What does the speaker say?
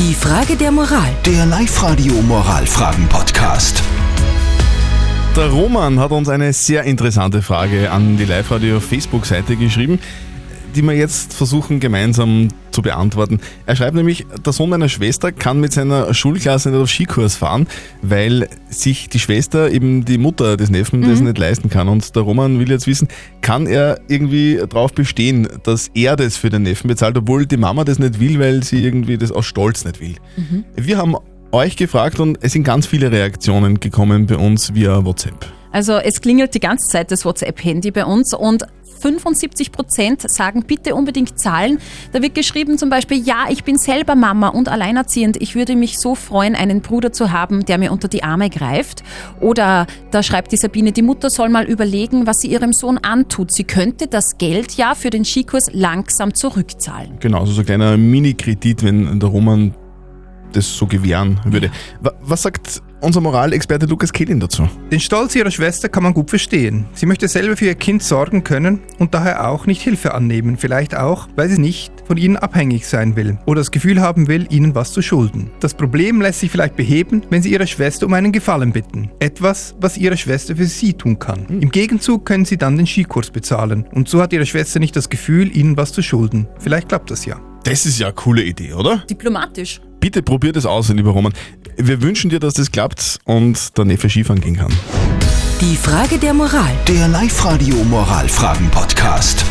Die Frage der Moral. Der Live-Radio Moralfragen-Podcast. Der Roman hat uns eine sehr interessante Frage an die Live-Radio Facebook-Seite geschrieben, die wir jetzt versuchen gemeinsam zu beantworten. Er schreibt nämlich, der Sohn meiner Schwester kann mit seiner Schulklasse nicht auf Skikurs fahren, weil sich die Schwester, eben die Mutter des Neffen, das nicht leisten kann. Und der Roman will jetzt wissen, kann er irgendwie darauf bestehen, dass er das für den Neffen bezahlt, obwohl die Mama das nicht will, weil sie irgendwie das aus Stolz nicht will. Wir haben euch gefragt und es sind ganz viele Reaktionen gekommen bei uns via WhatsApp. Also es klingelt die ganze Zeit das WhatsApp-Handy bei uns und 75 Prozent sagen bitte unbedingt zahlen. Da wird geschrieben zum Beispiel, ja, ich bin selber Mama und alleinerziehend. Ich würde mich so freuen, einen Bruder zu haben, der mir unter die Arme greift. Oder da schreibt die Sabine, die Mutter soll mal überlegen, was sie ihrem Sohn antut. Sie könnte das Geld ja für den Skikurs langsam zurückzahlen. Genau, so ein kleiner Mini-Kredit, wenn der Roman das so gewähren würde. Wa- Was sagt unser Moralexperte Lukas Kehlin dazu? Den Stolz ihrer Schwester kann man gut verstehen. Sie möchte selber für ihr Kind sorgen können und daher auch nicht Hilfe annehmen. Vielleicht auch, weil sie nicht von ihnen abhängig sein will oder das Gefühl haben will, ihnen was zu schulden. Das Problem lässt sich vielleicht beheben, wenn sie ihre Schwester um einen Gefallen bitten. Etwas, was ihre Schwester für sie tun kann. Im Gegenzug können sie dann den Skikurs bezahlen und so hat ihre Schwester nicht das Gefühl, ihnen was zu schulden. Vielleicht klappt das ja. Das ist ja eine coole Idee, oder? Diplomatisch. Bitte probiert es aus, lieber Roman. Wir wünschen dir, dass das klappt und der Neffe Skifahren gehen kann. Die Frage der Moral. Der Live-Radio Moralfragen-Podcast.